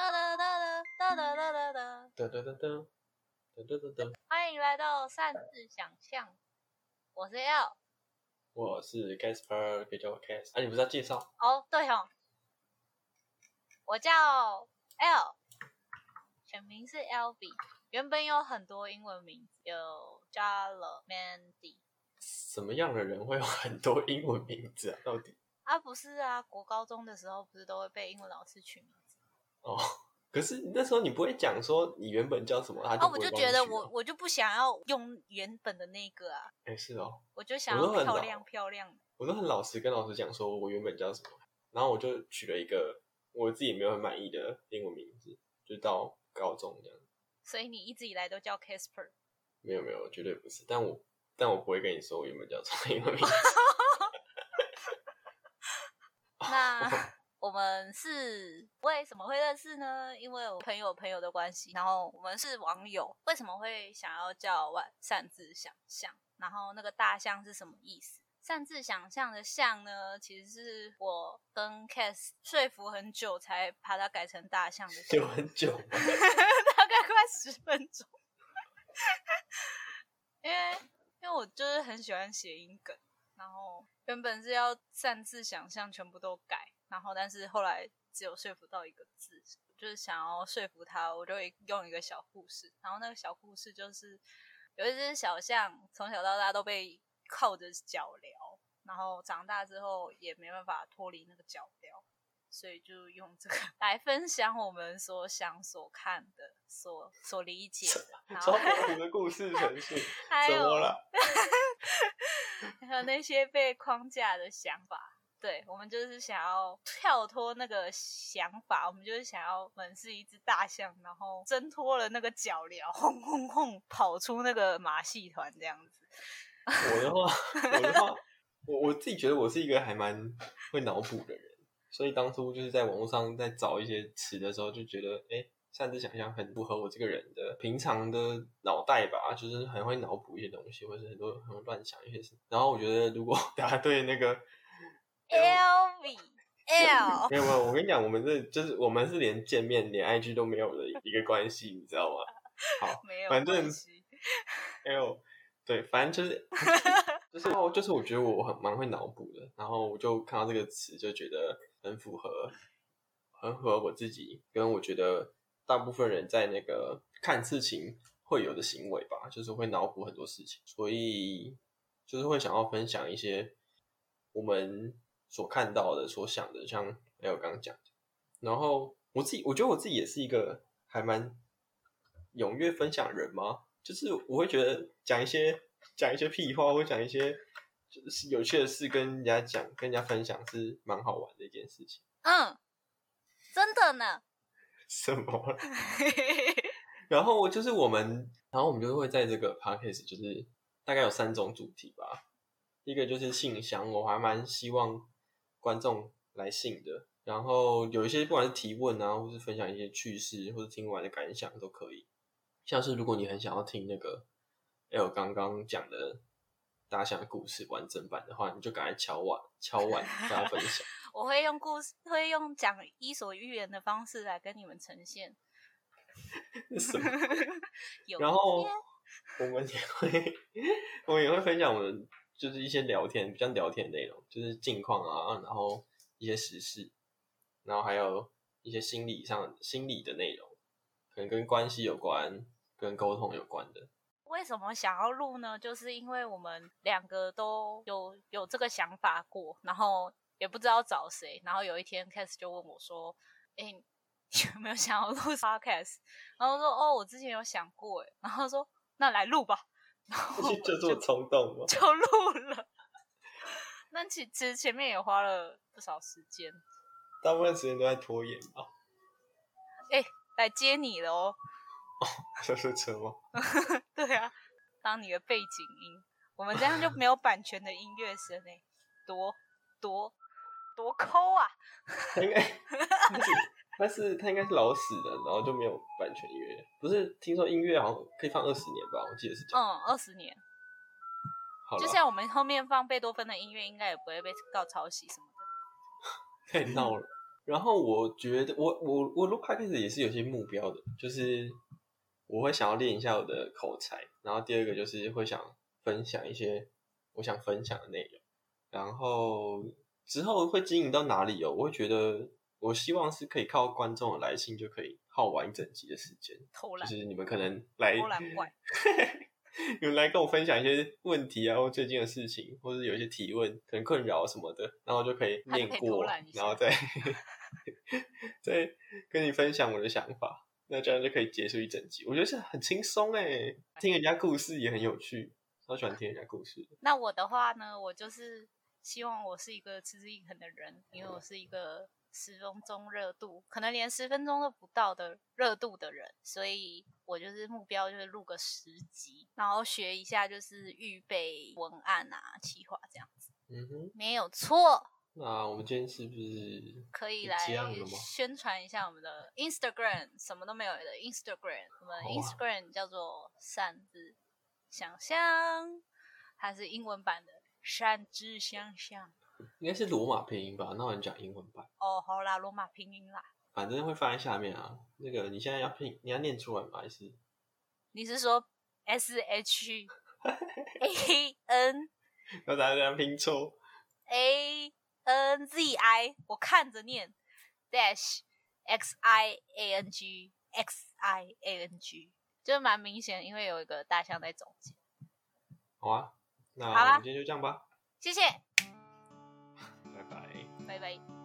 哒哒哒哒哒哒哒哒哒。噔噔噔噔噔噔噔噔，欢迎来到擅自想象，我是 L。我是 Casper，可以叫我 Cas。啊，你不是要介绍？哦，对哦，我叫 L，全名是 Lv，原本有很多英文名字，有 Jala、Mandy。什么样的人会有很多英文名字啊？到底？啊，不是啊，国高中的时候不是都会被英文老师取名字？哦，可是那时候你不会讲说你原本叫什么，他就啊，我就觉得我我就不想要用原本的那个啊，哎、是哦，我就想要漂亮漂亮的。我都很老实跟老师讲说我原本叫什么，然后我就取了一个我自己没有很满意的英文名字，就到高中这样。所以你一直以来都叫 Casper。没有没有，绝对不是。但我但我不会跟你说我原本叫什么英文名字。那我们是为什么会认识呢？因为我朋友朋友的关系，然后我们是网友。为什么会想要叫晚擅自想象？然后那个大象是什么意思？擅自想象的象呢，其实是我跟 Cass 说服很久才把它改成大象的象有很久？大概快十分钟。因为因为我就是很喜欢谐音梗，然后原本是要擅自想象全部都改，然后但是后来只有说服到一个字，就是想要说服他，我就会用一个小故事，然后那个小故事就是有一只小象从小到大都被靠着脚镣，然后长大之后也没办法脱离那个脚镣。所以就用这个 来分享我们所想、所看的、所所理解的，然后超模糊的故事程序，还有怎么了？还有那些被框架的想法。对我们就是想要跳脱那个想法，我们就是想要我们是一只大象，然后挣脱了那个脚镣，轰轰轰跑出那个马戏团这样子。我的话，我的话，我我自己觉得我是一个还蛮会脑补的人，所以当初就是在网络上在找一些词的时候，就觉得哎，擅自想象很符合我这个人的平常的脑袋吧，就是很会脑补一些东西，或者是很多很会乱想一些事。然后我觉得如果 大家对那个 L V L 没有没有，我跟你讲，我们这就是我们是连见面连 IG 都没有的一个关系，你知道吗？好，没有反正 L 对，反正就是 就是哦就是我觉得我很蛮会脑补的，然后我就看到这个词就觉得很符合，很符合我自己，跟我觉得大部分人在那个看事情会有的行为吧，就是会脑补很多事情，所以就是会想要分享一些我们所看到的、所想的，像 L 刚刚讲的，然后我自己我觉得我自己也是一个还蛮踊跃分享人吗？就是我会觉得讲一些讲一些屁话，或讲一些就是有趣的事跟人家讲、跟人家分享是蛮好玩的一件事情。嗯，真的呢。什么？然后就是我们，然后我们就会在这个 podcast 就是大概有三种主题吧。一个就是信箱，我还蛮希望观众来信的。然后有一些不管是提问啊，或是分享一些趣事，或者听完的感想都可以。像是如果你很想要听那个 L 刚刚讲的大象的故事完整版的话，你就赶快敲碗 敲碗跟大家分享。我会用故事，会用讲伊索寓言的方式来跟你们呈现。什么？有然后我们也会，我们也会分享我们就是一些聊天，比较聊天的内容，就是近况啊，然后一些时事，然后还有一些心理上心理的内容，可能跟关系有关，跟沟通有关的。为什么想要录呢？就是因为我们两个都有有这个想法过，然后也不知道找谁，然后有一天 Cass 就问我说：“哎、你 有没有想要录 podcast？” 然后说：“哦，我之前有想过。”哎，然后说：“那来录吧。” 就这么冲动吗？就录了。那其其实前面也花了不少时间，大部分时间都在拖延吧。哎、来接你了哦。哦小车车吗？对啊，当你的背景音，我们这样就没有版权的音乐声哎，多多多抠啊！他应该他是他应该是老死的，然后就没有版权音乐。不是听说音乐好像可以放二十年吧？我记得是这样。嗯，二十年，好就，像我们后面放贝多芬的音乐，应该也不会被告抄袭什么的。太闹了。然后我觉得我我我录 podcast 也是有些目标的，就是我会想要练一下我的口才，然后第二个就是会想分享一些我想分享的内容，然后之后会经营到哪里哦？我会觉得我希望是可以靠观众的来信就可以耗完一整集的时间，偷懒，就是你们可能来偷懒怪，你们来跟我分享一些问题啊，或最近的事情，或者有一些提问，可能困扰什么的，然后就可以念过然后再再跟你分享我的想法，那这样就可以结束一整集。我觉得是很轻松哎，听人家故事也很有趣，超喜欢听人家故事。那我的话呢，我就是希望我是一个持之以恒的人，因为我是一个十分钟热度，可能连十分钟都不到的热度的人，所以我就是目标就是录个十集，然后学一下就是预备文案啊、企划这样子，嗯哼，没有错。那我们今天是不是可以来宣传一下我们的 Instagram，什么都没有的 Instagram，我们 Instagram 叫做擅自想象，它是英文版的擅自想象。应该是罗马拼音吧？那我讲英文版，哦，好啦，罗马拼音啦。反正会放在下面啊。那个你现在要拼，你要念出来吗？还是你是说 S H A N 要大家拼错？A N Z I？我看着念 dash X I A N G X I A N G，就蛮明显，因为有一个大象在中间。好啊，那我们今天就这样吧，谢谢，バイバイ。